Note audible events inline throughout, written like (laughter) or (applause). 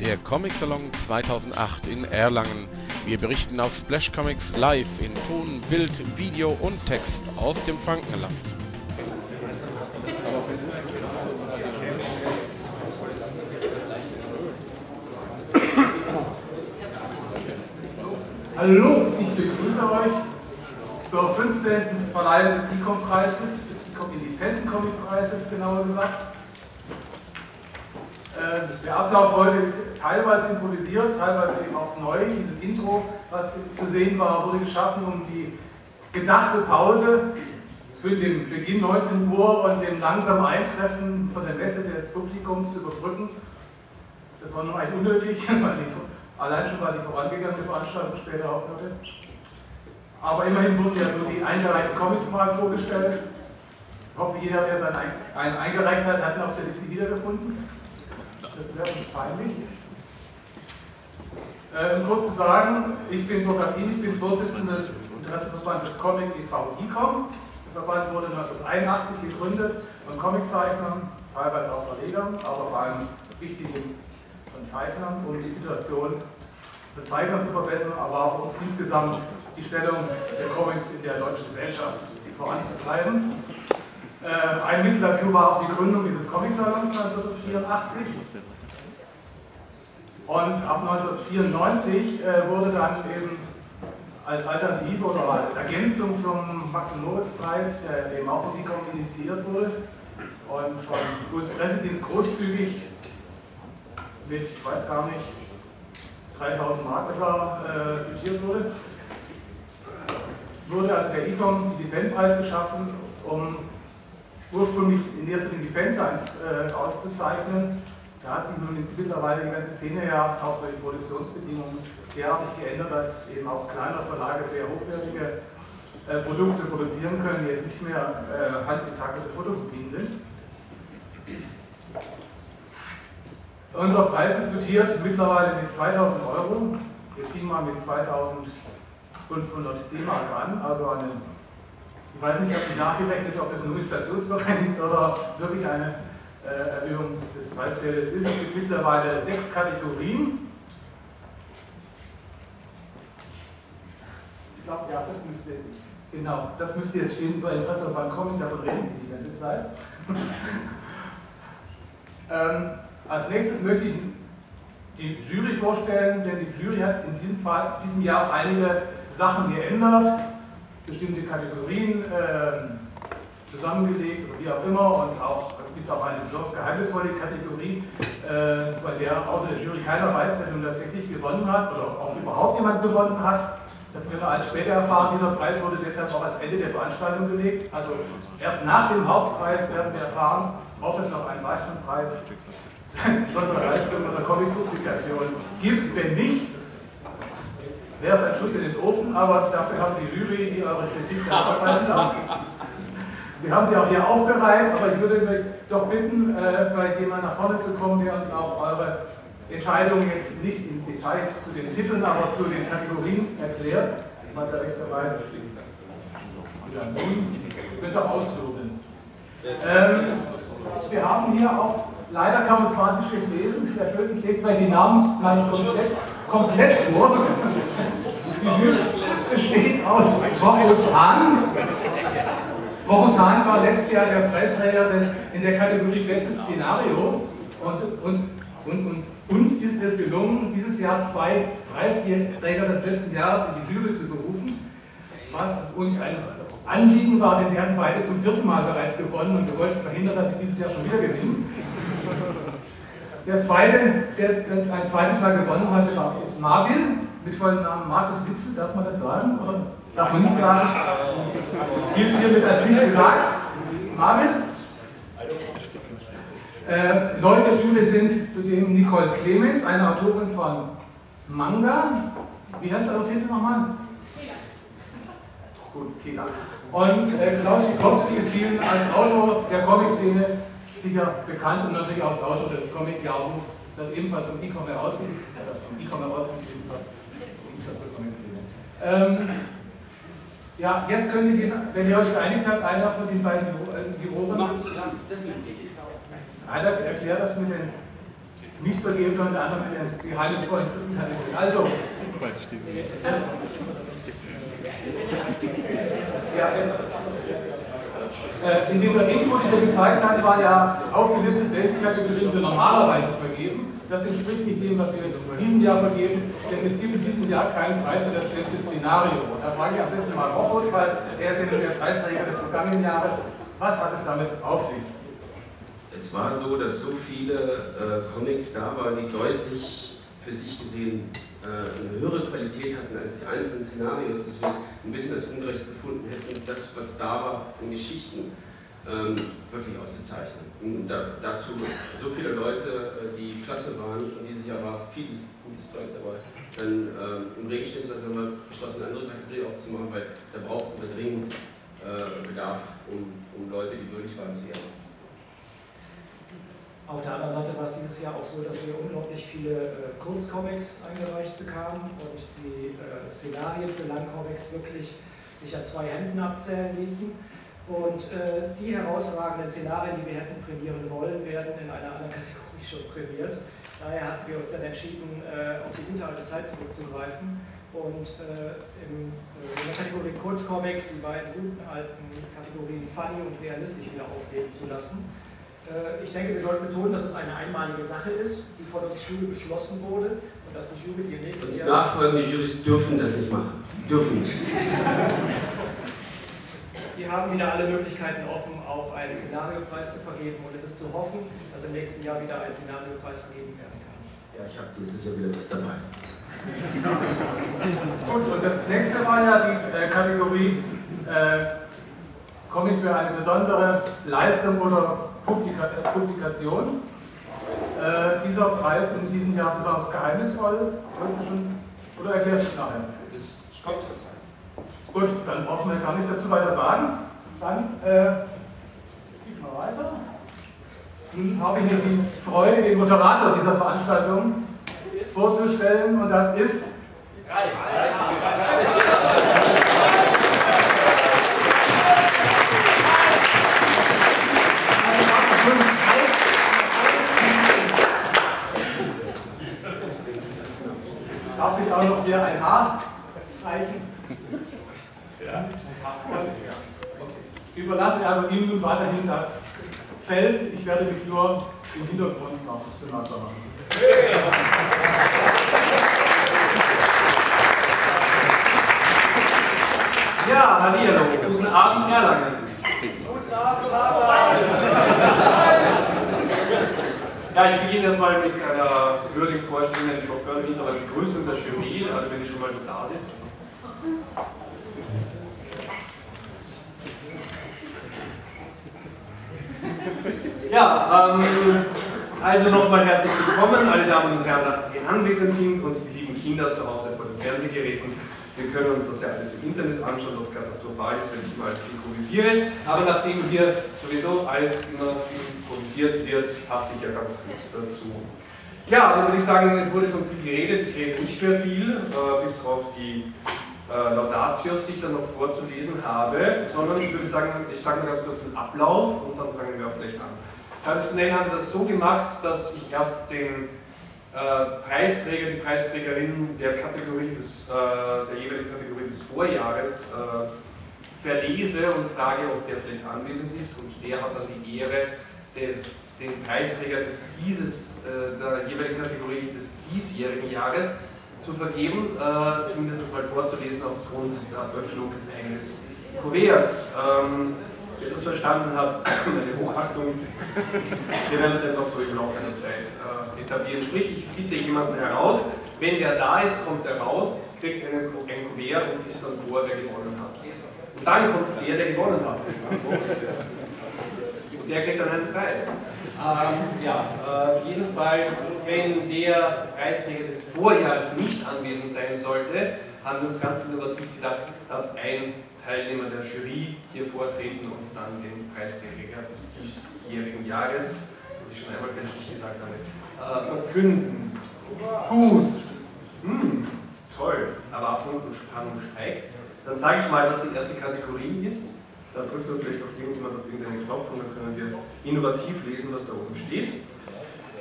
der Comic Salon 2008 in Erlangen. Wir berichten auf Splash Comics live in Ton, Bild, Video und Text aus dem Frankenland. Hallo, ich begrüße euch zur 15. Verleihung des ICOM-Preises, des ICOM Independent Comic Preises genauer gesagt. Äh, der Ablauf heute ist teilweise improvisiert, teilweise eben auch neu. Dieses Intro, was zu sehen war, wurde geschaffen, um die gedachte Pause zwischen dem Beginn 19 Uhr und dem langsamen Eintreffen von der Messe des Publikums zu überbrücken. Das war nun eigentlich unnötig, (laughs) weil die, allein schon weil die vorangegangene Veranstaltung später aufhörte. Aber immerhin wurden ja so die eingereichten Comics mal vorgestellt. Ich hoffe, jeder, der seinen eingereicht hat, hat ihn auf der Liste wiedergefunden. Das wäre uns peinlich. Äh, kurz zu sagen, ich bin Burkhard ich bin Vorsitzender des Interessenverbandes Comic e.V. ICOM. Der Verband wurde 1981 gegründet von Comiczeichnern, teilweise auch Verlegern, aber vor allem wichtigen von Zeichnern, um die Situation der Zeichner zu verbessern, aber auch um insgesamt die Stellung der Comics in der deutschen Gesellschaft voranzutreiben. Äh, ein Mittel dafür war auch die Gründung dieses Comic-Salons 1984. Und ab 1994 äh, wurde dann eben als Alternative oder als Ergänzung zum Max-Moritz-Preis, der eben auch von DICOM initiiert wurde und von Bundespressedienst großzügig mit, ich weiß gar nicht, 3000 Mark etwa äh, wurde, wurde also der ICOM Eventpreis geschaffen, um ursprünglich in erster Linie Fansigns äh, auszuzeichnen. Da hat sich nun mittlerweile die ganze Szene ja auch bei den Produktionsbedingungen derartig geändert, dass eben auch kleinere Verlage sehr hochwertige äh, Produkte produzieren können, die jetzt nicht mehr äh, handgetakelte Fotokopien sind. Unser Preis ist dotiert mittlerweile mit 2000 Euro. Wir fingen mal mit 2500 D-Mark an, also eine ich weiß nicht, ich habe nachgerechnet, ob das nur inflationsbereinigt oder wirklich eine äh, Erhöhung des Preisgeldes ist. Es gibt mittlerweile sechs Kategorien. Ich glaube, ja, das müsste, genau, das müsste jetzt stehen bei Interesse beim Comic, davon reden wir die ganze Zeit. (laughs) ähm, als nächstes möchte ich die Jury vorstellen, denn die Jury hat in diesem, Fall, diesem Jahr auch einige Sachen geändert bestimmte Kategorien äh, zusammengelegt oder wie auch immer und auch, es gibt auch eine besonders geheimnisvolle Kategorie, äh, bei der außer der Jury keiner weiß, wer nun tatsächlich gewonnen hat oder auch überhaupt jemand gewonnen hat. Das werden wir als später erfahren. Dieser Preis wurde deshalb auch als Ende der Veranstaltung gelegt. Also erst nach dem Hauptpreis werden wir erfahren, ob es noch einen weiteren Preis (laughs) Sonderleistung oder Comic-Publikation gibt. Wenn nicht, wäre es ein Schuss in den Ofen, aber dafür haben die Jury, die eure Kritik aushalten darf. Wir haben sie auch hier aufgereiht, aber ich würde euch doch bitten, äh, vielleicht jemand nach vorne zu kommen, der uns auch eure Entscheidungen jetzt nicht im Detail zu den Titeln, aber zu den Kategorien erklärt. Was ja recht dabei Ich könnte es auch austoben. Ähm, wir haben hier auch, leider kann man es gar nicht lesen, sehr schön, ich lese vielleicht die Namen komplett, komplett vor. Es besteht aus Boris Hahn. Boris Hahn war letztes Jahr der Preisträger des, in der Kategorie Bestes Szenario. Und, und, und, und, uns ist es gelungen, dieses Jahr zwei Preisträger des letzten Jahres in die Jury zu berufen, was uns ein Anliegen war, denn sie hatten beide zum vierten Mal bereits gewonnen und wir wollten verhindern, dass sie dieses Jahr schon wieder gewinnen. Der zweite, der ein zweites Mal gewonnen hat, ist Marvin mit vollem Namen Markus Witzel, darf man das sagen? Oder darf man nicht sagen? Gilt es hiermit als nicht gesagt? Marvin? Äh, Leute der Schule sind zudem Nicole Clemens, eine Autorin von Manga. Wie heißt der Titel nochmal? Gut, Kila. Und äh, Klaus Schikowski ist vielen als Autor der Comic-Szene sicher bekannt und natürlich auch als Autor des Comic-Jahrbuchs, das ebenfalls vom E-Com herausgegeben, das vom E-Com herausgegeben wird. Ähm, ja, jetzt könnt ihr, wenn ihr euch geeinigt habt, einer von den beiden Juroren. Machen zusammen. Das Einer erklärt das mit den. nicht vergeben, unter anderem mit den geheimnisvollen dritten Kategorien. Also, ja, äh, in dieser Intro, die wir gezeigt haben, war ja aufgelistet, welche Kategorien wir normalerweise vergeben. Das entspricht nicht dem, was wir in diesem Jahr vergeben, denn es gibt in diesem Jahr keinen Preis für das beste Szenario. Und da frage ich am besten mal Rochus, weil er ist ja der Preisträger des vergangenen Jahres. Was hat es damit auf sich? Es war so, dass so viele äh, Comics da waren, die deutlich für sich gesehen eine höhere Qualität hatten als die einzelnen Szenarios, dass wir es ein bisschen als ungerecht gefunden hätten, das, was da war in Geschichten, ähm, wirklich auszuzeichnen. Und da, dazu so viele Leute, äh, die klasse waren, und dieses Jahr war vieles gutes Zeug dabei, dann ähm, im Regen stehen lassen wir beschlossen, eine andere Kategorie aufzumachen, weil da brauchten wir dringend äh, Bedarf, um, um Leute, die würdig waren, zu ehren. Auf der anderen Seite war es dieses Jahr auch so, dass wir unglaublich viele äh, Kurzcomics eingereicht bekamen und die äh, Szenarien für Langcomics wirklich sich an zwei Händen abzählen ließen. Und äh, die herausragenden Szenarien, die wir hätten prämieren wollen, werden in einer anderen (laughs) Kategorie schon prämiert. Daher hatten wir uns dann entschieden, äh, auf die gute alte Zeit zurückzugreifen und äh, äh, in der Kategorie Kurzcomic die beiden guten alten Kategorien Funny und Realistisch wieder aufleben zu lassen. Äh, ich denke, wir sollten betonen, dass es eine einmalige Sache ist, die von uns Jury beschlossen wurde und dass die Jury die nächste Sonst nachfolgende Jurys dürfen das nicht machen. Dürfen nicht. (laughs) Sie haben wieder alle Möglichkeiten offen, auch einen Szenariopreis zu vergeben und es ist zu hoffen, dass im nächsten Jahr wieder ein Szenariopreis vergeben werden kann. Ja, ich habe dieses Jahr wieder das dabei. (laughs) Gut, und das nächste war ja die äh, Kategorie äh, Comic für eine besondere Leistung oder Publika äh, Publikation. Äh, dieser Preis in diesem Jahr besonders geheimnisvoll. Wolltest du schon, oder erklärst du es nachher? Das kommt zur Zeit. Gut, dann brauchen wir gar nichts dazu weiter sagen. Dann äh, geht mal weiter. Nun habe ich mir die Freude, den Moderator dieser Veranstaltung vorzustellen und das ist. Darf ich auch noch hier ein Haar streichen? Ja. Ich überlasse also ihm nun weiterhin das Feld. Ich werde mich nur im Hintergrund noch bemerkbar machen. Ja, hallo, guten Abend, Erlangen. Guten Abend, Harvard. Ja, ich beginne erstmal mit einer würdigen Vorstellung, eine Schockförderung, aber Begrüßung der Jury, also wenn ich schon mal so da sitze. Ja, ähm, also nochmal herzlich willkommen, alle Damen und Herren, die anwesend sind und die lieben Kinder zu Hause vor den Fernsehgeräten. Wir können uns das ja alles im Internet anschauen, was katastrophal ist, wenn ich mal synchronisiere. Aber nachdem hier sowieso alles immer improvisiert wird, passe ich ja ganz gut dazu. Ja, dann würde ich sagen, es wurde schon viel geredet. Ich rede nicht mehr viel, äh, bis auf die äh, Laudatios, die ich dann noch vorzulesen habe, sondern ich würde sagen, ich sage mal ganz kurz den Ablauf und dann fangen wir auch gleich an. Traditionell haben wir das so gemacht, dass ich erst den Preisträger, die Preisträgerin der Kategorie des, äh, der jeweiligen Kategorie des Vorjahres äh, verlese und frage, ob der vielleicht anwesend ist und der hat dann die Ehre, des, den Preisträger des dieses, äh, der jeweiligen Kategorie des diesjährigen Jahres zu vergeben, äh, zumindest mal vorzulesen aufgrund der Öffnung eines Kuverts. Wer das verstanden hat, (clears throat) meine Hochachtung. Wir werden es einfach so im Laufe der Zeit äh, etablieren. Sprich, ich bitte jemanden heraus, wenn der da ist, kommt er raus, kriegt einen, ein Kuvert und liest dann vor, wer gewonnen hat. Und dann kommt der, der gewonnen hat. Und der kriegt dann einen Preis. Ähm, ja, äh, jedenfalls, wenn der Preisträger des Vorjahres nicht anwesend sein sollte, haben wir uns ganz innovativ gedacht, darf ein Teilnehmer der Jury hier vortreten und dann den Preisträger des diesjährigen Jahres, was ich schon einmal fälschlich gesagt habe, äh, verkünden. Gut. Hm, toll. Erwartung und Spannung steigt. Dann sage ich mal, was die erste Kategorie ist. Da drückt dann vielleicht auch irgendjemand auf irgendeinen Knopf und dann können wir innovativ lesen, was da oben steht.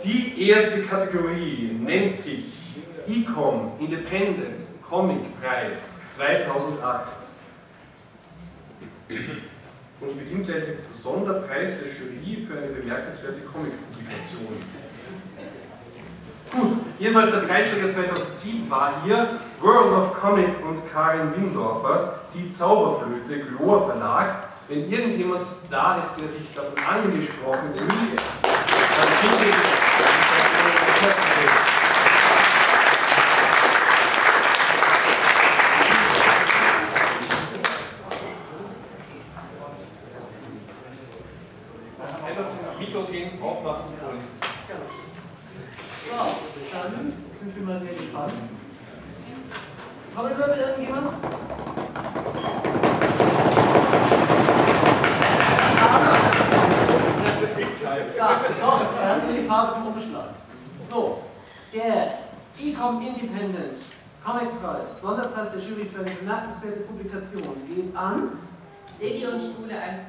Die erste Kategorie nennt sich Ecom Independent Comic Preis 2008 und beginnt gleich mit Sonderpreis der Jury für eine bemerkenswerte Comic-Publikation. Gut, jedenfalls der Preisträger 2007 war hier World of Comic und Karin Windorfer, die Zauberflöte, Glor Verlag. Wenn irgendjemand da ist, der sich davon angesprochen fühlt, dann bitte Schule 1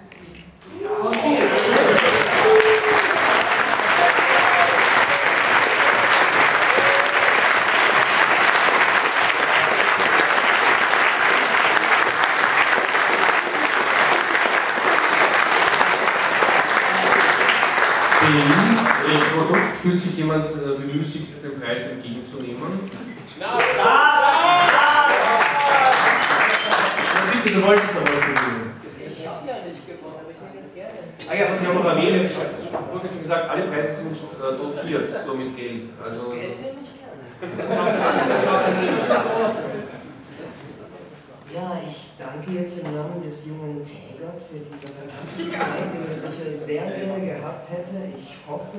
sehr gerne gehabt hätte. Ich hoffe,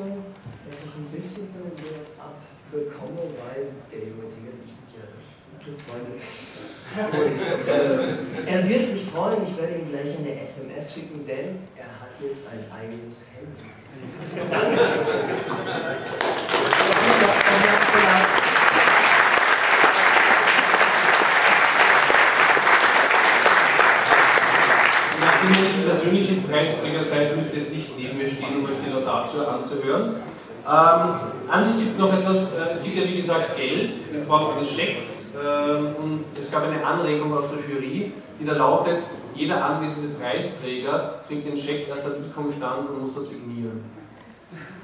dass ich ein bisschen von dem Wert abbekomme, weil der junge Täger und ich sind ja recht gute Freunde. Und äh, er wird sich freuen, ich werde ihm gleich eine SMS schicken, denn er hat jetzt ein eigenes Handy. Nicht persönliche Preisträger ihr jetzt nicht neben mir stehen, um euch die Laudatio anzuhören. Ähm, an sich gibt es noch etwas, äh, es gibt ja wie gesagt Geld in Form eines Schecks ähm, und es gab eine Anregung aus der Jury, die da lautet, jeder anwesende Preisträger kriegt den Scheck erst am ICOM-Stand und muss dort signieren.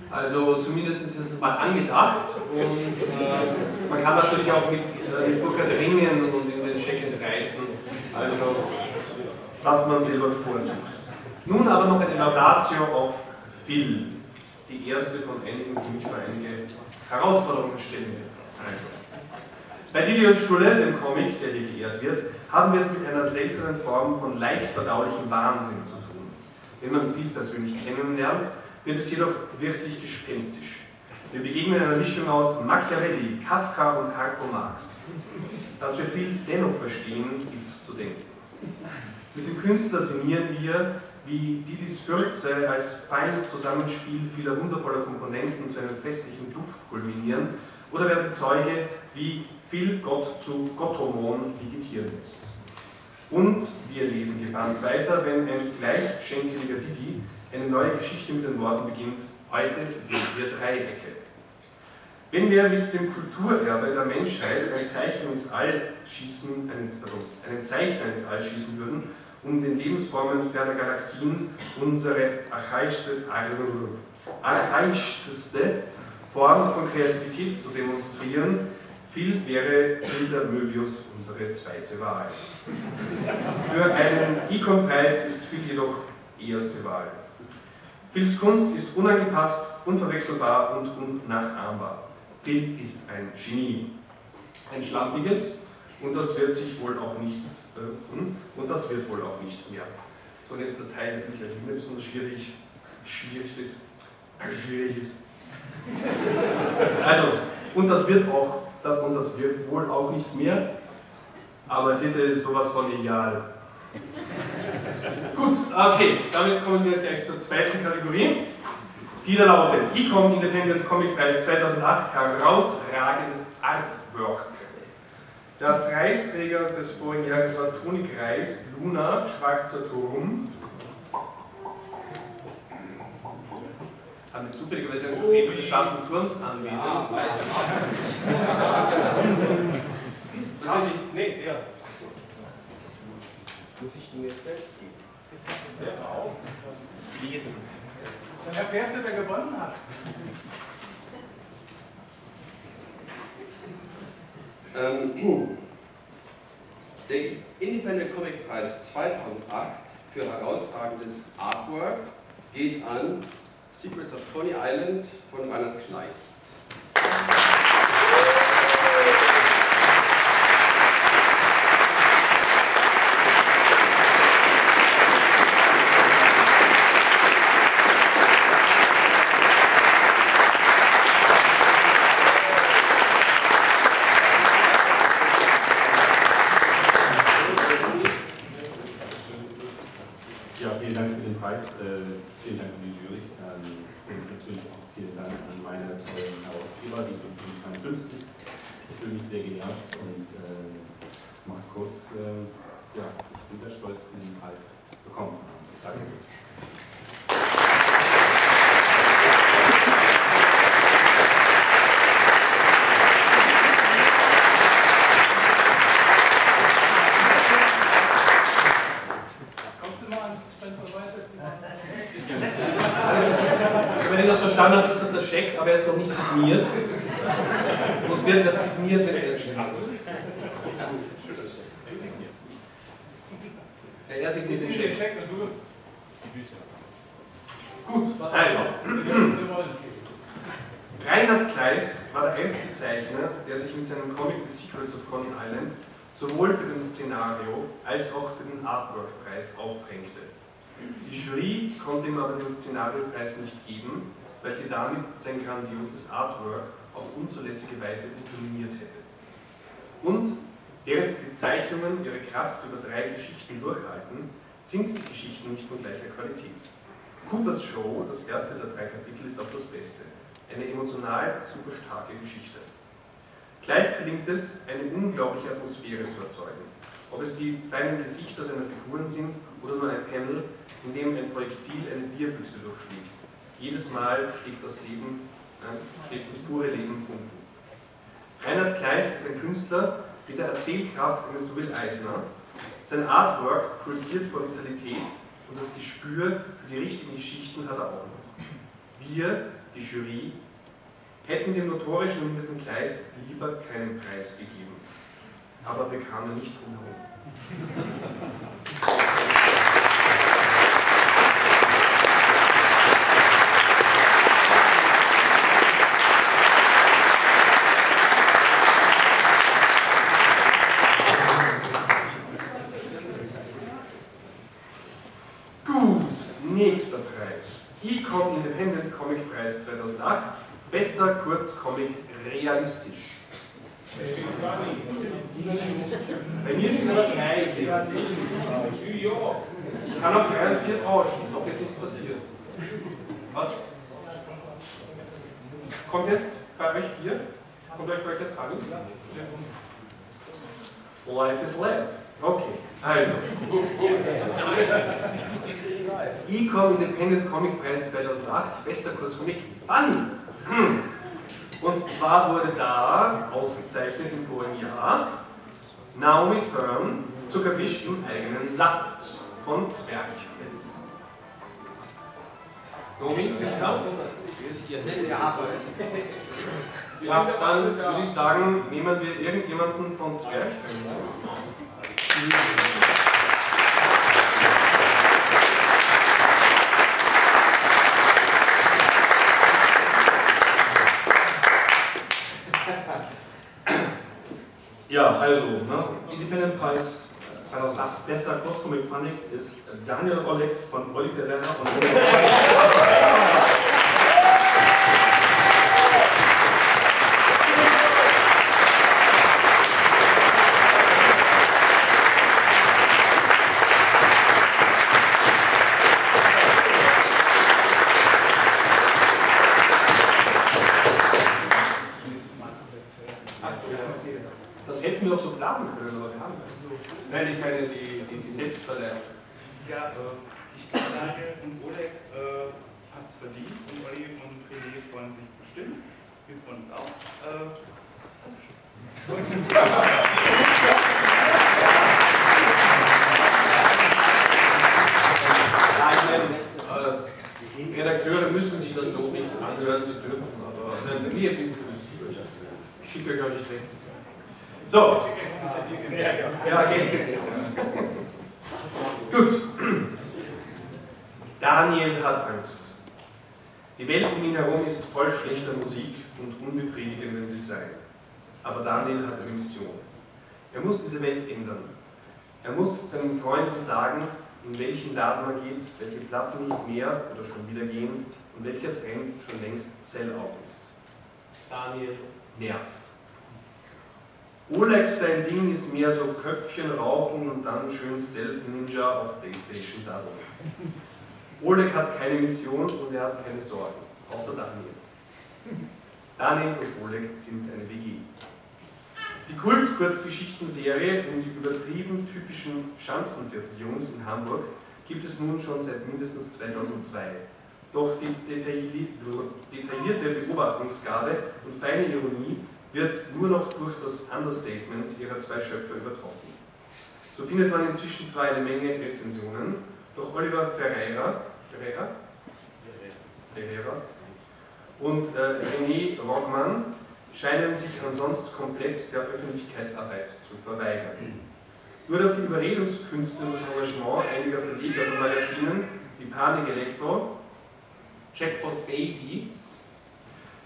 Also zumindest ist es mal angedacht und äh, man kann natürlich auch mit, äh, Burkhard ringen und in den Scheck entreißen. Also was man selber bevorzugt. Nun aber noch eine Laudatio auf Phil, die erste von einigen, die mich vor einige Herausforderungen stellen wird. Also, bei und Stulle, dem Comic, der hier geehrt wird, haben wir es mit einer seltenen Form von leicht verdaulichem Wahnsinn zu tun. Wenn man Phil persönlich kennenlernt, wird es jedoch wirklich gespenstisch. Wir begegnen einer Mischung aus Machiavelli, Kafka und Harpo Marx. Dass wir Phil dennoch verstehen, gibt zu denken. Mit dem Künstler sinnieren wir, wie Didis Fürze als feines Zusammenspiel vieler wundervoller Komponenten zu einem festlichen Duft kulminieren oder werden Zeuge, wie viel Gott zu Gottomon digitieren lässt. Und wir lesen gebannt weiter, wenn ein gleichschenkeliger Didi eine neue Geschichte mit den Worten beginnt, heute sind wir Dreiecke. Wenn wir mit dem Kulturerbe der Menschheit ein Zeichen ins All schießen, einen, pardon, einen Zeichner ins All schießen würden, um den Lebensformen ferner Galaxien unsere archaischste, archaischste Form von Kreativität zu demonstrieren, viel wäre Hilda Möbius unsere zweite Wahl. Für einen Icon-Preis ist Phil jedoch erste Wahl. Phils Kunst ist unangepasst, unverwechselbar und unnachahmbar. Phil ist ein Genie. Ein schlampiges, und das wird sich wohl auch nichts, äh, und das wird wohl auch nichts mehr. So, und jetzt der Teil, der mich als nicht besonders schwierig, schwierig ist, äh, schwierig ist. Also, und das wird auch, und das wird wohl auch nichts mehr, aber Titel ist sowas von ideal. Gut, okay, damit kommen wir gleich zur zweiten Kategorie. Die da lautet Ecom Independent Comic Preis 2008 herausragendes Artwork. Der Preisträger des vorigen Jahres war Toni Kreis, Luna, Schwarzer Turm. haben wir zufälligerweise einen Vertreter des Schwarzen Turms anwesend. Ah, Das ist ja nichts. Nee, ja. Muss ich den jetzt selbst geben? Hör auf. Lesen. Dann erfährst du, wer gewonnen hat. Ähm, (clears throat) der Independent Comic Preis 2008 für herausragendes Artwork geht an Secrets of Coney Island von Reinhard Kleist. Ja, vielen Dank für den Preis, äh, vielen Dank an die Jury ähm, und natürlich auch vielen Dank an meine tollen Herausgeber, die 1552. Ich fühle mich sehr geehrt und äh, mach's kurz. Äh, ja, ich bin sehr stolz, den Preis bekommen zu haben. Danke. Kommst du mal an Spencer vorbeisetzen? Wenn ich das verstanden habe, ist das der Scheck, aber er ist noch nicht signiert. Und wird das signiert, wenn er es. Ja, er signiert den Scheck. Gut, also. Reinhard Kleist war der einzige Zeichner, der sich mit seinem Comic The Secrets of Coney Island sowohl für den Szenario als auch für den Artwork-Preis aufdrängte. Die Jury konnte ihm aber den Szenariopreis nicht geben, weil sie damit sein grandioses Artwork auf unzulässige Weise unterminiert hätte. Und während die Zeichnungen ihre Kraft über drei Geschichten durchhalten, sind die Geschichten nicht von gleicher Qualität. Coopers Show, das erste der drei Kapitel, ist auch das Beste. Eine emotional super starke Geschichte. Kleist gelingt es, eine unglaubliche Atmosphäre zu erzeugen. Ob es die feinen Gesichter seiner Figuren sind oder nur ein Panel, in dem ein Projektil eine Bierbüchse durchschlägt. Jedes Mal schlägt das Leben, äh, schlägt das pure Leben Funken. Reinhard Kleist ist ein Künstler mit der Erzählkraft eines Will Eisner. Sein Artwork pulsiert vor Vitalität und das Gespür für die richtigen Geschichten hat er auch noch. Wir, die Jury, hätten dem notorisch nominierten Kleist lieber keinen Preis gegeben. Aber wir kamen nicht drum herum. Gut, nächster Preis. Ecom Independent Comic Preis 2008. Bester Kurzcomic realistisch. Bei mir stehen aber drei hier. Ich kann auch drei und vier tauschen, doch ist nichts passiert. Was? Kommt jetzt bei euch vier? Kommt euch bei euch jetzt an? Life is life. Okay, also. Ecom Independent Comic Preis 2008, bester Kurzcomic Funny. Hm. Und zwar wurde da ausgezeichnet im vorigen Jahr Naomi Fern, Zuckerfisch im eigenen Saft von Zwerchfell. Naomi, bitte nach. Ja, dann würde ich sagen, nehmen wir irgendjemanden von Zwerchfell. Ja, also, ne, Independent Preis 2008, bester Kurzcomic ich, ist Daniel Oleg von Oliver Werner und (laughs) Das hätten wir auch so planen können, aber wir haben nicht. Nein, ich meine die, die, die Setzverleihung. Ja, äh, ich kann Daniel und Oleg äh, hat es verdient und Olli und René freuen sich bestimmt. Wir freuen uns auch. Äh, Ja, ich meine, äh, die Redakteure müssen sich das Lob nicht anhören, sie dürfen, aber äh, mir ich schicke euch gar nicht weg. So. Ja, geht. Gut. Daniel hat Angst. Die Welt um ihn herum ist voll schlechter Musik und unbefriedigendem Design. Aber Daniel hat eine Mission. Er muss diese Welt ändern. Er muss seinen Freunden sagen, in welchen Laden er geht, welche Platten nicht mehr oder schon wieder gehen und welcher Trend schon längst Sellout ist. Daniel nervt. Oleg sein Ding ist mehr so Köpfchen rauchen und dann schön Stealth Ninja auf Playstation darum. Oleg hat keine Mission und er hat keine Sorgen, außer Daniel. Daniel und Oleg sind eine WG. Die Kult-Kurzgeschichtenserie um die übertrieben typischen Schanzenvierteljungs in Hamburg gibt es nun schon seit mindestens 2002. Doch die detailli- detaillierte Beobachtungsgabe und feine Ironie wird nur noch durch das Understatement ihrer zwei Schöpfer übertroffen. So findet man inzwischen zwar eine Menge Rezensionen, doch Oliver Ferreira, Ferreira? Ferreira und äh, René Rockmann scheinen sich ansonsten komplett der Öffentlichkeitsarbeit zu verweigern. Nur durch die Überredungskünste und das Engagement einiger Verleger von Magazinen wie Panik Elektro, Jackpot Baby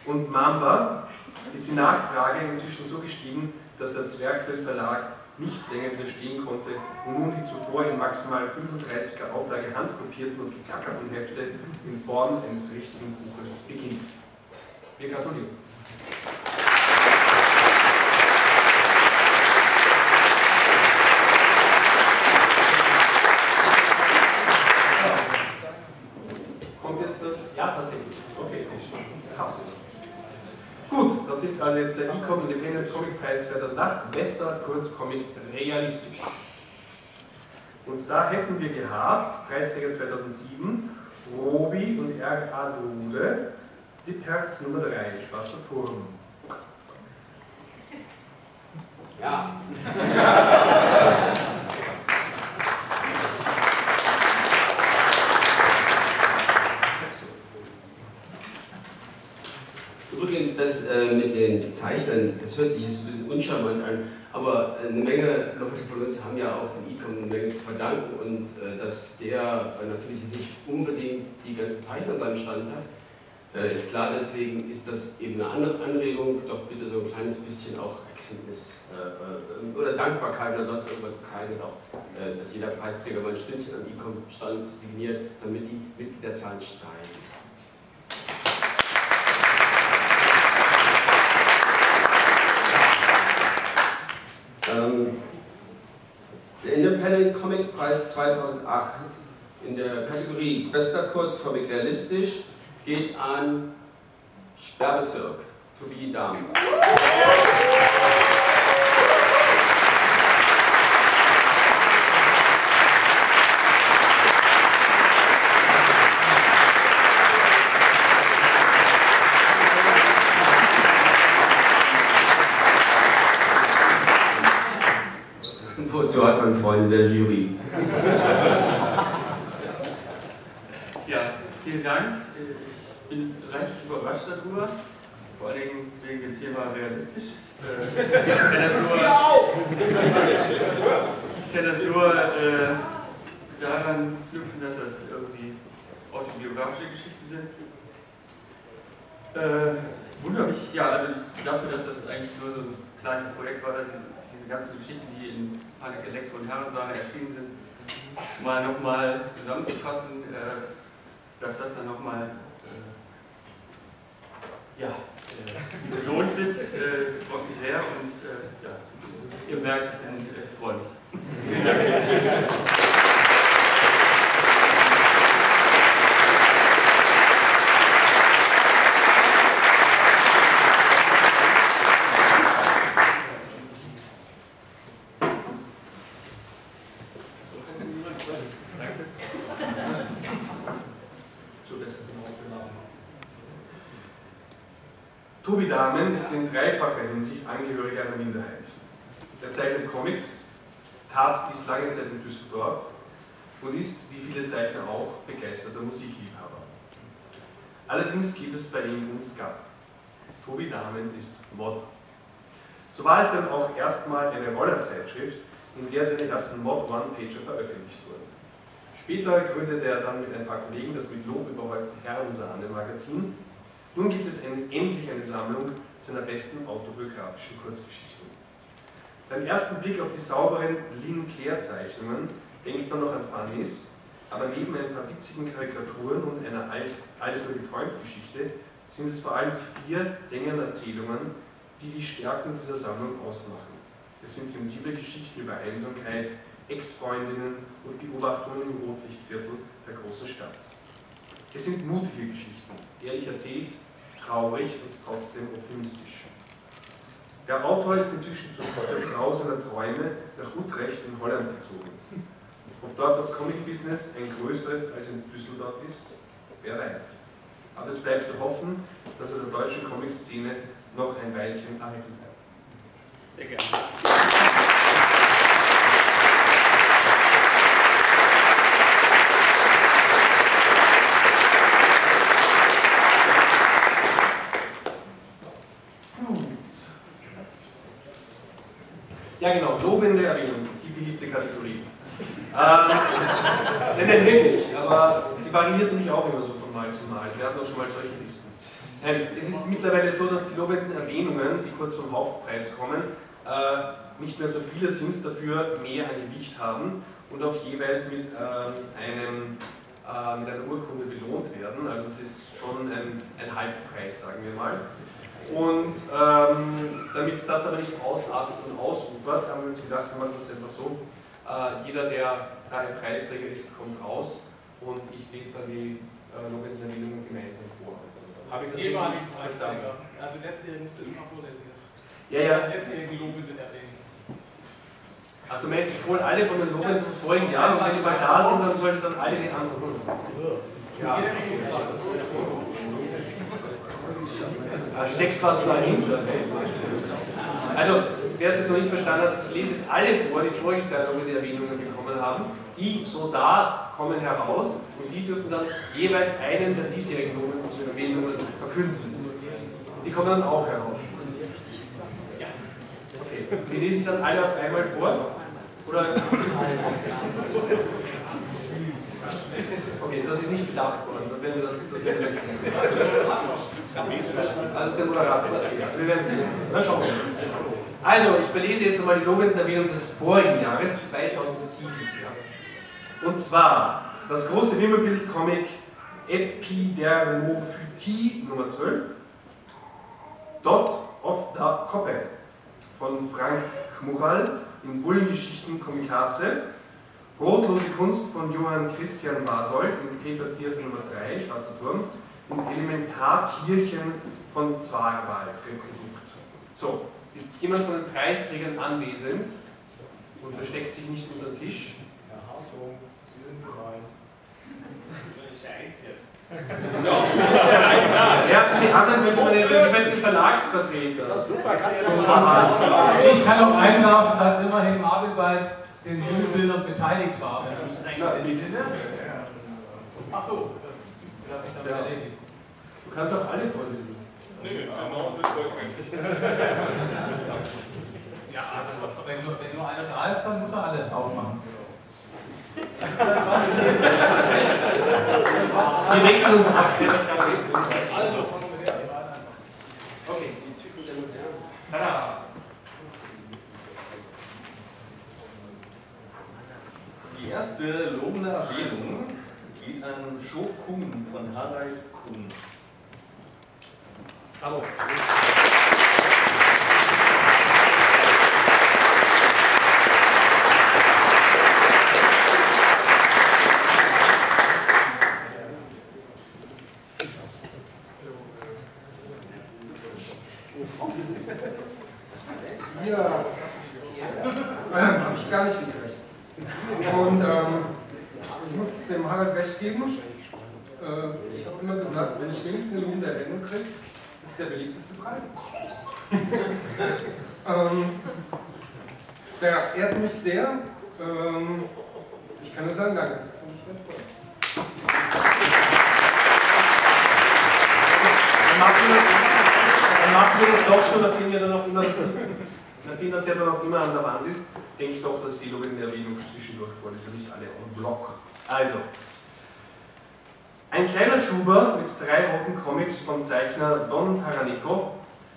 und Mamba ist die Nachfrage inzwischen so gestiegen, dass der Zwergfell Verlag nicht länger widerstehen konnte und nun die zuvor in maximal 35er Auflage handkopierten und gekackerten Hefte in Form eines richtigen Buches beginnt. Wir gratulieren. Kommt jetzt das? Ja, tatsächlich. Okay, passt. Gut, das ist also jetzt der Ecom Independent Comic Preis 2008, bester Kurzcomic realistisch. Und da hätten wir gehabt, Preisträger 2007, Robi und R.A. Drude, die Perz Nummer 3, Schwarzer Turm. Ja. (laughs) Das äh, mit den Zeichnern, das hört sich jetzt ein bisschen uncharmant an, aber eine Menge Leute von uns haben ja auch dem Ecom eine Menge zu verdanken und äh, dass der äh, natürlich nicht unbedingt die ganzen Zeichner an seinem Stand hat, äh, ist klar, deswegen ist das eben eine andere Anregung, doch bitte so ein kleines bisschen auch Erkenntnis äh, äh, oder Dankbarkeit oder sonst irgendwas zu zeigen, auch, äh, dass jeder Preisträger mal ein Stündchen am Ecom-Stand signiert, damit die Mitgliederzahlen steigen. Ähm, der Independent Comic Preis 2008 in der Kategorie Bester Kurzcomic realistisch geht an Sperrbezirk, Tobi Dahm. Freunde der Jury? Ja, vielen Dank. Ich bin leicht überrascht darüber, vor allen Dingen wegen dem Thema realistisch. Äh, Ich kenne das nur, ich das nur äh, daran knüpfen, dass das irgendwie autobiografische Geschichten sind. Äh, wundere mich, ja, also ich- dafür, dass das eigentlich nur so ein kleines Projekt war, dass diese ganzen Geschichten, die in Panik Elektro und Herrensaale erschienen sind, mal nochmal zusammenzufassen, äh, dass das dann nochmal äh, ja, äh, belohnt wird, freut mich sehr und ja, ihr merkt, ich äh, freundlich. Vielen Dank. Zur besten Aufnahme. Tobi Dahmen ist in dreifacher Hinsicht Angehöriger einer Minderheit. Er zeichnet Comics, tat dies lange Zeit in Düsseldorf und ist, wie viele Zeichner auch, begeisterter Musikliebhaber. Allerdings geht es bei ihm um Ska. Tobi Dahmen ist Mod. So war es dann auch erstmal eine Rollerzeitschrift, in der seine ersten Mod One-Pager veröffentlicht wurden. Später gründete er dann mit ein paar Kollegen das mit Lob überhäufte Herrensahne-Magazin. Nun gibt es endlich eine Sammlung seiner besten autobiografischen Kurzgeschichten. Beim ersten Blick auf die sauberen Lynn Claire-Zeichnungen denkt man noch an Funnies, aber neben ein paar witzigen Karikaturen und einer alles nur geträumt Geschichte sind es vor allem vier längeren Erzählungen, die die Stärken dieser Sammlung ausmachen. Es sind sensible Geschichten über Einsamkeit, Ex-Freundinnen und Beobachtungen im Rotlichtviertel der großen Stadt. Es sind mutige Geschichten, ehrlich erzählt, traurig und trotzdem optimistisch. Der Autor ist inzwischen zur Frau seiner Träume nach Utrecht in Holland gezogen. Ob dort das Comic-Business ein größeres als in Düsseldorf ist, wer weiß. Aber es bleibt zu hoffen, dass er der deutschen Comic-Szene noch ein Weilchen erhalten bleibt. Sehr gerne. Ja genau, lobende Erwähnung, die beliebte Kategorie. Ähm, (laughs) nein, nein, wirklich, aber sie variiert nämlich auch immer so von Mal zu Mal. Wir hatten auch schon mal solche Listen. Ähm, es ist mittlerweile so, dass die lobenden Erwähnungen, die kurz vom Hauptpreis kommen, äh, nicht mehr so viele sind, dafür mehr ein Gewicht haben und auch jeweils mit, ähm, einem, äh, mit einer Urkunde belohnt werden. Also es ist schon ein, ein Halbpreis, sagen wir mal. Und ähm, damit das aber nicht ausartet und ausufert, haben wir uns gedacht, wir machen das einfach so. Äh, jeder, der ein Preisträger ist, kommt raus und ich lese dann die äh, lobenden Erwähnungen gemeinsam vor. Habe ich das richtig verstanden? Also letztjährige musst du immer vorlesen. Ja, ja. Letztjährige lobende Erwähnungen. Ach, du meinst, ich hole alle von den lobenden vom vorigen Jahr und wenn die mal da sind, dann soll ich dann alle die anderen. Ja. Da steckt was dahinter. Also, wer es jetzt noch nicht verstanden hat, ich lese jetzt alle vor, die voriges Jahr noch die Erwähnungen bekommen haben. Die so da kommen heraus und die dürfen dann jeweils einen der diesjährigen Erwähnungen verkünden. Die kommen dann auch heraus. Okay. Die lese ich dann alle auf einmal vor? Oder? Okay, das ist nicht bedacht worden. Das werden wir dann. Das werden wir ist der Moderator. Wir werden sehen. Na schauen wir. Also, ich verlese jetzt einmal die lobenden des vorigen Jahres, 2007. Und zwar das große Wimmelbild-Comic Epidermophytie Nummer 12, Dot of the Koppe von Frank Kmuchal in Bullengeschichten Komikaze, Brotlose Kunst von Johann Christian Wasold in Paper Theater Nummer 3, Schwarzer Turm, und Elementartierchen von Zwarwald Reprodukt. So, ist jemand von den Preisträgern anwesend und versteckt sich nicht unter den Tisch? Herr Hartung, Sie sind. Scheiße. Ja, für die anderen könnte man den besten Verlagsvertreter. Super, Ich kann auch einwerfen, dass immerhin Marvin bei den Bildern beteiligt war. Ach so, das hat sich dann erledigt. Du kannst auch alle vorlesen. Nö, genau, das wollte ich (laughs) Ja, also wenn nur, wenn nur einer da ist, dann muss er alle aufmachen. (laughs) Wir wechseln uns ab. Also. Okay. Tada. Die erste lobende Erwähnung geht an Shokun von Harald Hallo. Ja, ähm, habe ich gar nicht gekriegt. Und ähm, ich muss dem Harald geben. Äh, ich habe immer gesagt, wenn ich wenigstens eine lobende Erwähnung kriege, Das ist der beliebteste Preis. (laughs) ähm, der ehrt mich sehr. Ähm, ich kann nur sagen, danke. Das finde ich ganz toll. Dann machen wir das, doch so, nachdem, ja dann auch immer das, nachdem das ja dann auch immer an der Wand ist, denke ich doch, dass die lobende Erwähnung zwischendurch vorlese, nicht alle en bloc. Also, ein kleiner Schuber mit drei roten Comics von Zeichner Don Paranico,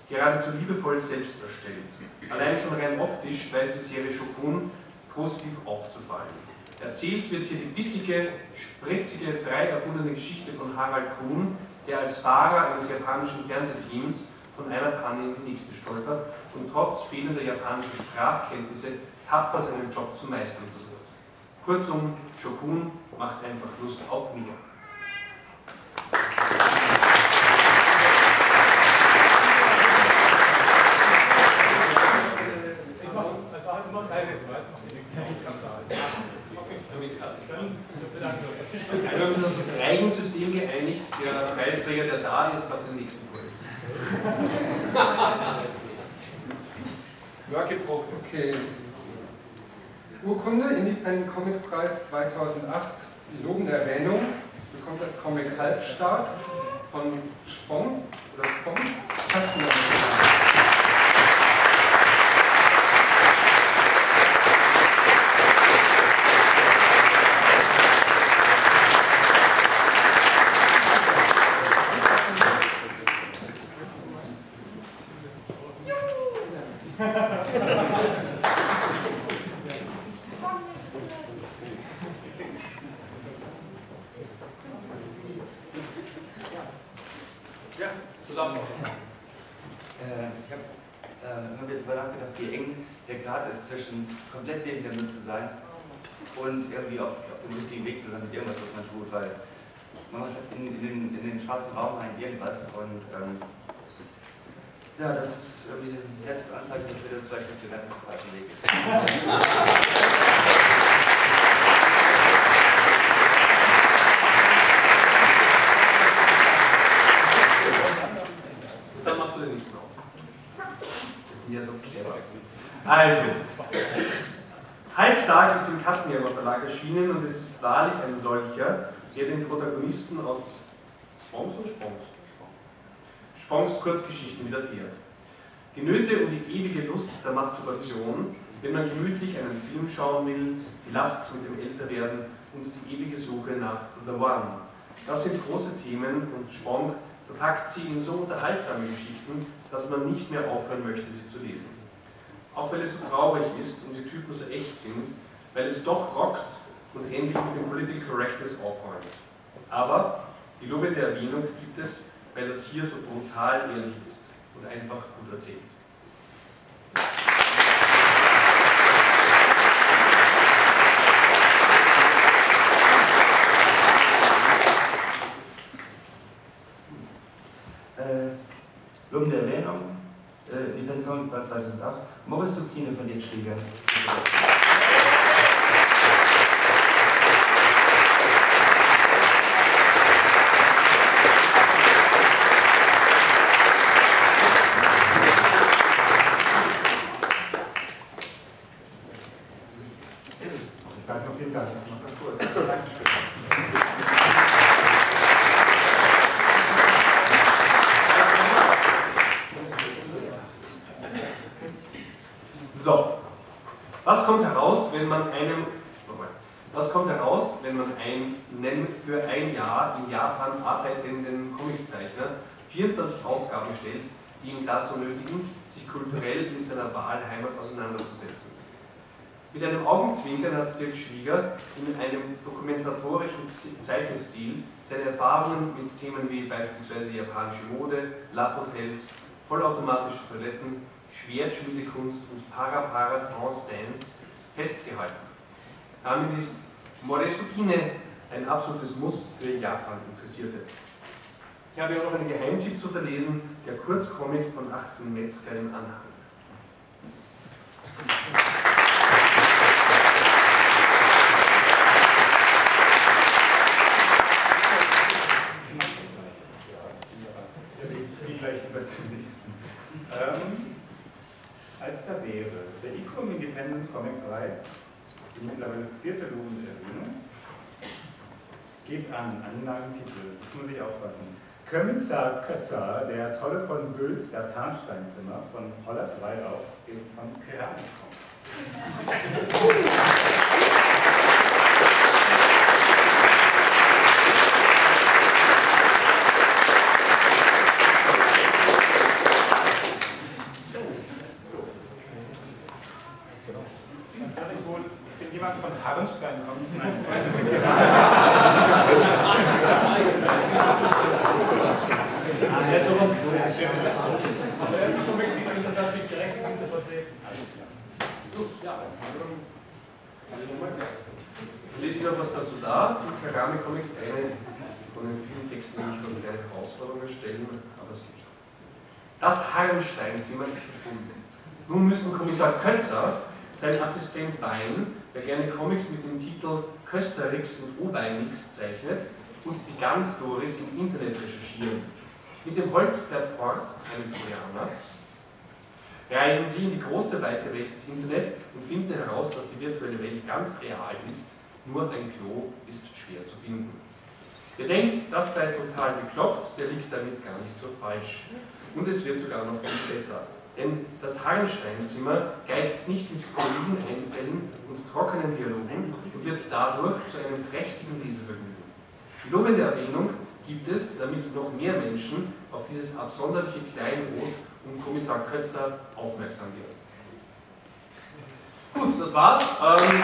geradezu liebevoll selbst erstellt. Allein schon rein optisch weiß die Serie Shokun positiv aufzufallen. Erzählt wird hier die bissige, spritzige, frei erfundene Geschichte von Harald Kuhn, der als Fahrer eines japanischen Fernsehteams von einer Panne in die nächste stolpert und trotz fehlender japanischer Sprachkenntnisse tapfer seinen Job zu meistern versucht. Kurzum, Shokun macht einfach Lust auf mehr. Wir haben uns auf das Reigensystem geeinigt. Der Preisträger, der da ist, darf den nächsten vorlesen. Work in progress. Okay. Urkunde, Independent Comic Preis 2008, die lobende Erwähnung, bekommt das Comic Halbstart von Spong oder Spong. Ja, du darfst noch was sagen. Äh, ich habe äh, immer wieder darüber nachgedacht, wie eng der Grad ist zwischen komplett neben der Münze sein und irgendwie auf, auf dem richtigen Weg zu sein mit irgendwas, was man tut, weil man macht in, in, den, in den schwarzen Raum rein irgendwas und ähm, ja, das ist irgendwie so ein letztes Anzeichen dafür, dass vielleicht nicht so ganz auf dem falschen Weg ist. Dann machst du den nächsten auf. Das sind ja so clever. Also, Halbstark ist im Katzenjäger Verlag erschienen und es ist wahrlich ein solcher, der den Protagonisten aus Spongs oder Spongs? Spongs Kurzgeschichten widerfährt. Die Nöte und die der Masturbation, wenn man gemütlich einen Film schauen will, die Last mit dem Älterwerden und die ewige Suche nach The One. Das sind große Themen und Spong verpackt sie in so unterhaltsame Geschichten, dass man nicht mehr aufhören möchte, sie zu lesen. Auch weil es so traurig ist und die Typen so echt sind, weil es doch rockt und endlich mit dem Political Correctness aufräumt. Aber die lobende Erwähnung gibt es, weil das hier so brutal ehrlich ist und einfach gut erzählt. Äh, lobende Erwähnung, äh, Independent Comic Preis 2008, Morris Zucchini von Dirk Schläger. Ich sage nur vielen Dank. Ich mache das kurz. Dankeschön. So, was kommt heraus, wenn man einem, nochmal, was kommt heraus, wenn man einem für ein Jahr in Japan arbeitenden Comiczeichner 24 Aufgaben stellt, die ihn dazu nötigen, sich kulturell mit seiner Wahlheimat auseinanderzusetzen? Mit einem Augenzwinkern hat Dirk Schwieger in einem dokumentatorischen Zeichenstil seine Erfahrungen mit Themen wie beispielsweise japanische Mode, Love-Hotels, vollautomatische Toiletten, Schwertschmiedekunst und Para-Para-Trance-Dance festgehalten. Damit ist Moresukine ein absolutes Muss für Japan-Interessierte. Ich habe auch noch einen Geheimtipp zu verlesen, der Kurzcomic von 18 Metzger im Anhang. Wie gleich über Ähm, als da wäre der Ecom Independent Comic Preis, lobende Erwähnung, geht an, einen langen Titel, das muss ich aufpassen. Kommissar Kötzer, der Tolle von Bülz, das Harnsteinzimmer von Hollers Weihrauch, von Keramik jemand (laughs) von Harnstein kommt. Nein, Also, Mitglieder ist natürlich direkt zu vertreten. Gut, ja. Lese ich noch was dazu da, zu Keramik Comics, eine von den vielen Texten, die mich vor kleine Herausforderungen stellen, aber es geht schon. Das Harnsteinzimmer ist verschwunden. Nun müssen Kommissar Kötzer, sein Assistent Wein, der gerne Comics mit dem Titel Kösterix und Obeinix zeichnet, und die Ganz-Doris im Internet recherchieren. Mit dem Holzblatt Horst, einem Koreaner, reisen Sie in die große weite Welt des Internet und finden heraus, dass die virtuelle Welt ganz real ist, nur ein Klo ist schwer zu finden. Wer denkt, das sei total bekloppt, der liegt damit gar nicht so falsch. Und es wird sogar noch viel besser. Denn das Harnsteinzimmer geizt nicht mit skurrilen Einfällen und trockenen Dialogen und wird dadurch zu einem prächtigen Lesevergnügen. Die lobende Erwähnung gibt es, damit noch mehr Menschen auf dieses absonderliche Kleinod um Kommissar Kötzer aufmerksam werden. Gut, das war's. Ähm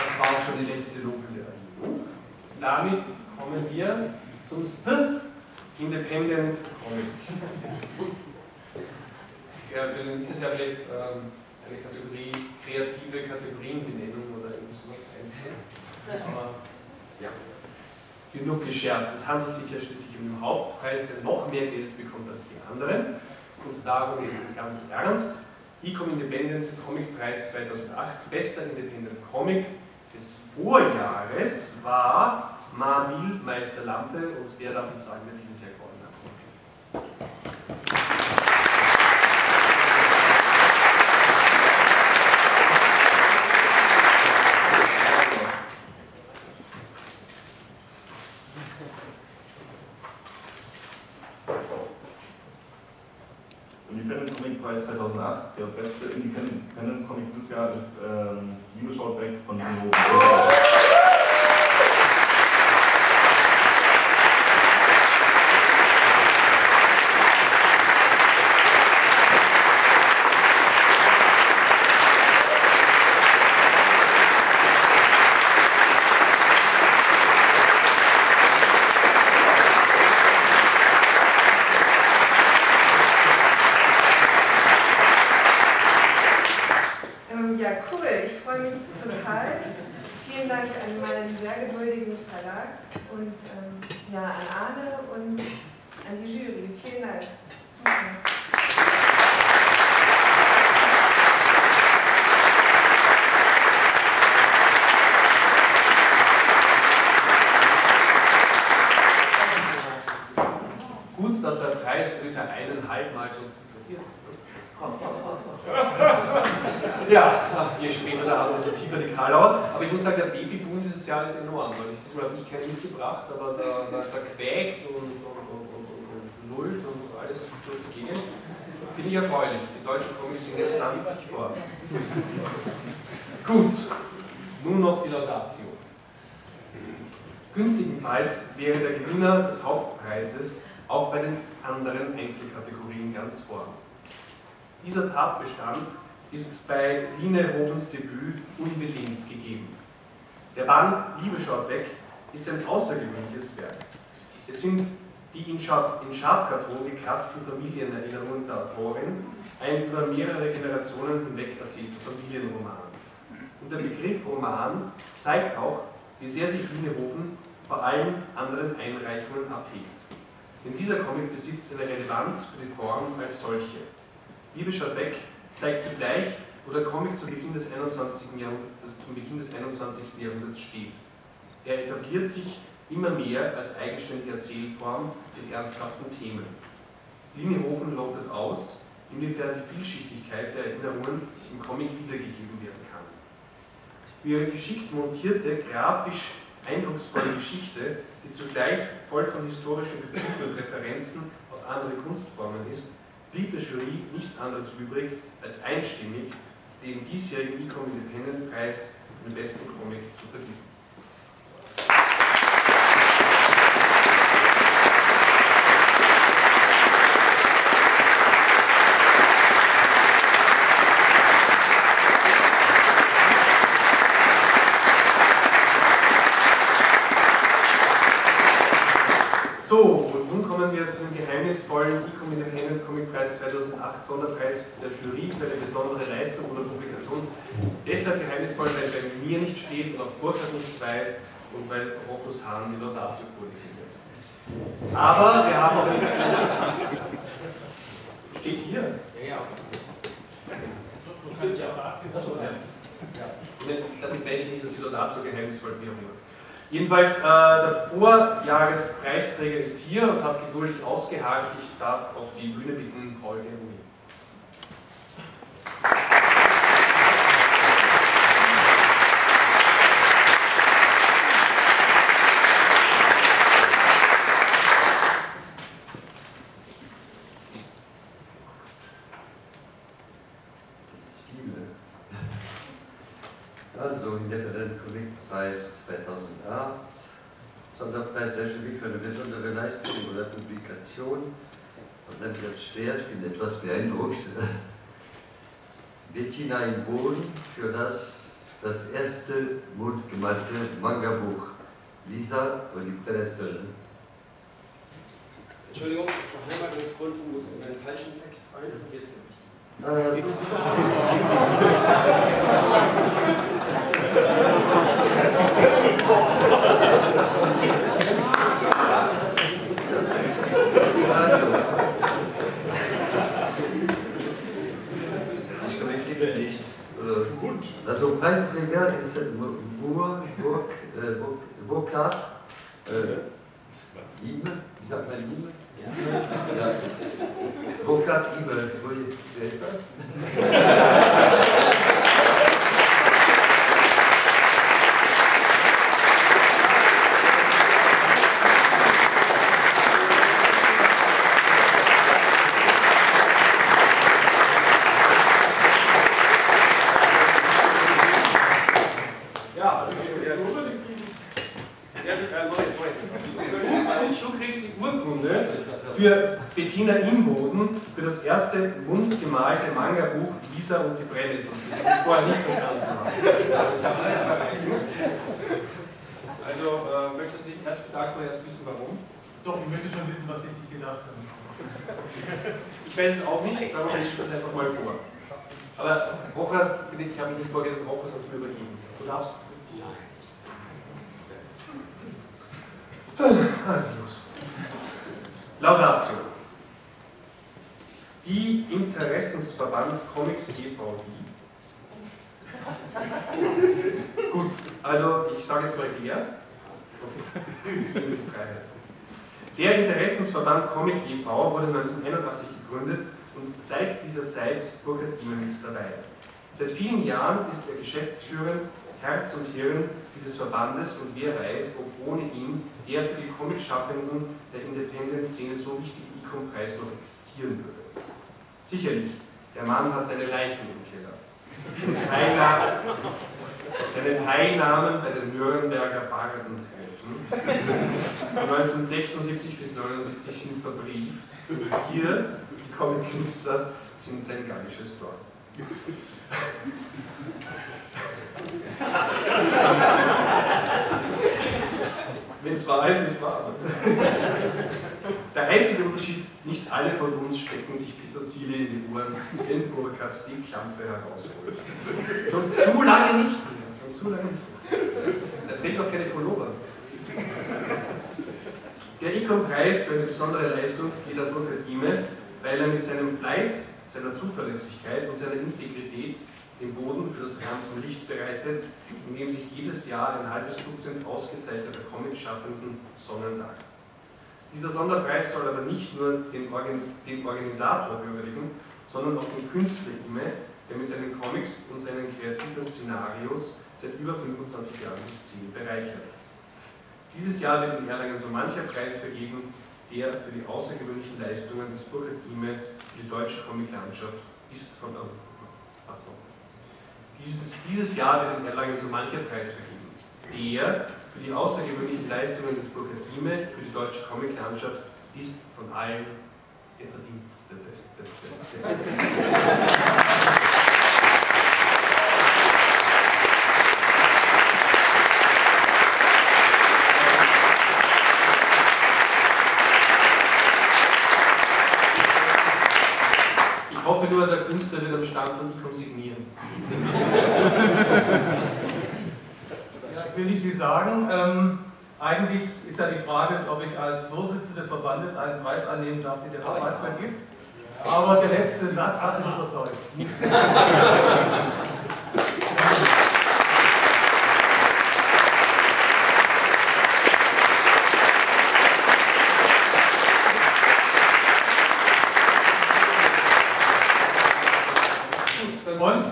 das war auch schon die letzte lobende Erwähnung. Damit kommen wir zum St Independent Comic. Ja, für dieses Jahr vielleicht ähm, eine Kategorie kreative Kategorienbenennung oder irgendwie sowas einfallen. Aber ja, genug gescherzt. Es handelt sich ja schließlich um den Hauptpreis, der noch mehr Geld bekommt als die anderen. Und darum jetzt ganz ernst. Ecom Independent Comic Preis 2008, bester Independent Comic des Vorjahres war Marvil Meister Lampe und wer darf uns sagen, wer dieses Jahr gewonnen hat? Independent Comic Preis 2008, der beste Independent Comic dieses Jahr ist ähm, Liebe schaut weg von Bruno. Ähm, ja, cool. Ich freue mich total. Vielen Dank an meinen sehr geduldigen Verlag und ähm, ja, an Arne und an die Jury. Vielen Dank. Super. Gut, dass der Preis ungefähr eineinhalb Mal so dotiert ist. Ja, je desto tiefer die Karlauer. Aber ich muss sagen, der Babyboom dieses Jahr ist enorm. Weil ich, diesmal habe ich keinen mitgebracht, aber da, da, da quäkt und, und, und, und, lullt und alles durch die Gegend. Finde ich erfreulich. Die deutschen Kommissionen pflanzt sich vor. Gut, nun noch die Laudatio. Günstigenfalls wäre der Gewinner des Hauptpreises auch bei den anderen Einzelkategorien ganz vorn. Dieser Tatbestand ist bei Line Hovens Debüt unbedingt gegeben. Der Band Liebe schaut weg ist ein außergewöhnliches Werk. Es sind die in Schabkarton gekratzten Familienerinnerungen der Autorin, ein über mehrere Generationen hinweg erzählter Familienroman. Und der Begriff Roman zeigt auch, wie sehr sich Linehofen vor allen anderen Einreichungen abhebt. Denn dieser Comic besitzt eine Relevanz für die Form als solche. Liebe schaut weg zeigt zugleich, wo der Comic zu Beginn des 21. Jahrhunderts, zum Beginn des 21. Jahrhunderts steht. Er etabliert sich immer mehr als eigenständige Erzählform mit ernsthaften Themen. Liniehofen lotet aus, inwiefern die Vielschichtigkeit der Erinnerungen im Comic wiedergegeben werden kann. Für ihre geschickt montierte, grafisch eindrucksvolle Geschichte, die zugleich voll von historischen Bezügen und Referenzen auf andere Kunstformen ist, blieb der Jury nichts anderes übrig, als einstimmig den diesjährigen Ecom Independent Preis für den besten Comic zu vergeben. So, und nun kommen wir zu dem geheimnisvollen Ecom Independent Comic Preis 2008 Sonderpreis der Jury für eine besondere Leistung oder Publikation. Deshalb geheimnisvoll, weil bei mir nicht steht und auch Burkhard nichts weiß und weil Rokus Hahn die Laudatio vorlesen wird. Aber wir haben auch eine Steht hier? Ja, ja. Achso, ja. Damit meine ich nicht, dass die Laudatio geheimnisvoll wie auch immer. Jedenfalls, äh, der Vorjahrespreisträger ist hier und hat geduldig ausgeharrt. Ich darf auf die Bühne bitten, Paul Geruni. Also, Independent Comic Preis 2008, Sonderpreis der Jury für eine besondere Leistung oder Publikation. Und dann wird es schwer, ich bin etwas beeindruckt. (laughs) Bettina im Boden für das, das erste mundgemalte Manga-Buch. Lisa und die Brennnessel. Entschuldigung, aus Verheiratungsgründen muss in einen falschen Text rein. Hier ist der Äh, (laughs) (laughs) Ich korrigiere nicht. Äh, Also Preisträger ist Bur, Burg, äh, Burg, Burkhard äh, Ime, wie sagt man Ime? Ja. Burkhard Ime, Wo- wer ist das? (laughs) Ja, also ja, ja, äh, Moment, Moment. Du kriegst die Urkunde für Imboden für das erste mundgemalte Manga-Buch Lisa und die Brennnessel, die das vorher nicht verstanden. Also, äh, möchtest du dich erst bedanken oder erst wissen, warum? Doch, ich möchte schon wissen, was Sie sich gedacht haben. Ich weiß es auch nicht, aber ich stelle das einfach mal vor. Aber Rochers, ich habe mich nicht vorgestellt, Rochers hat es mir übergeben. Du darfst. Also los. Laudatio. Die Interessensverband Comics e.V. die. Gut, also ich sage jetzt mal der. Okay. Der Interessensverband Comic e.V. wurde 1981 gegründet und seit dieser Zeit ist Burkhard immer mit dabei. Seit vielen Jahren ist er geschäftsführend, Herz und Hirn dieses Verbandes und wer weiß, ob ohne ihn der für die Comic-Schaffenden der Independent-Szene so wichtige Ecom-Preis noch existieren würde. Sicherlich, der Mann hat seine Leichen im Keller. Seine Teilnahmen, bei den Nürnberger Bargentreffen 1976 bis 1979 sind verbrieft. Hier, die Comic-Künstler, sind sein gallisches Dorf. Wenn es wahr ist, ist es wahr. Der einzige Unterschied, nicht alle von uns stecken sich Petersilie in die Ohren, wenn Burkhardt die Klampe herausholt. Schon zu lange nicht mehr, schon zu lange nicht mehr. Er trägt auch keine Pullover. Der Ecom-Preis für eine besondere Leistung geht an Burkhard Ime, weil er mit seinem Fleiß, seiner Zuverlässigkeit und seiner Integrität den Boden für das Rampenlicht bereitet, in dem sich jedes Jahr ein halbes Dutzend ausgezeichneter Comicschaffenden sonnen darf. Dieser Sonderpreis soll aber nicht nur den, Organ den Organisator würdigen, sondern auch den Künstler Ime, der mit seinen Comics und seinen kreativen Szenarios seit über 25 Jahren die Szene bereichert. Dieses Jahr wird in Erlangen so mancher Preis vergeben, der für die außergewöhnlichen Leistungen des Burkhard Ime für die deutsche Comiclandschaft ist von noch? Dieses, dieses Jahr wird in Erlangen so mancher Preis vergeben, der für die außergewöhnlichen Leistungen des Burkhard für die deutsche Comiclandschaft ist von allen der Verdienste des, des, des, des. hoffe nur, der Künstler wird am Stand von Icom signieren. Ja, ich will nicht viel sagen. Ähm, eigentlich ist ja die Frage, ob ich als Vorsitzender des Verbandes einen Preis annehmen darf, den der Verband vergibt. Aber der letzte Satz hat mich überzeugt. (laughs)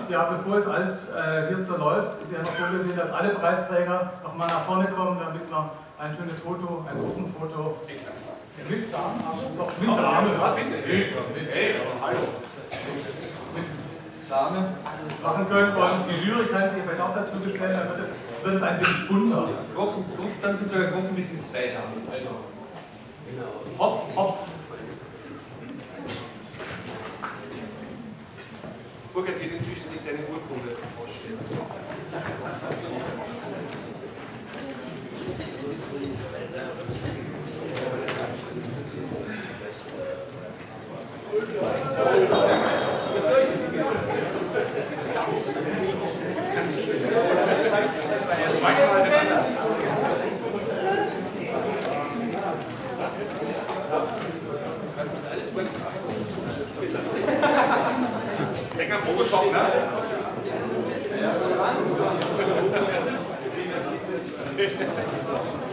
ja, bevor es so läuft, ist ja noch vorgesehen, dass alle Preisträger noch mal nach vorne kommen, damit wir ein schönes Foto, ein Gruppenfoto mit Damen, noch. Mit Dame, mit, Dame machen können. Und die Jury kann sich vielleicht auch dazu bestellen, dann wird, wird es ein wenig bunter. Dann sind sogar Gruppen mit zwei Damen. Also, hopp, hopp. Burkhard wird inzwischen sich seine Urkunde ausstellen. Das kann ich nicht. Das ist alles Websites. Lecker Photoshop, ne? Ja.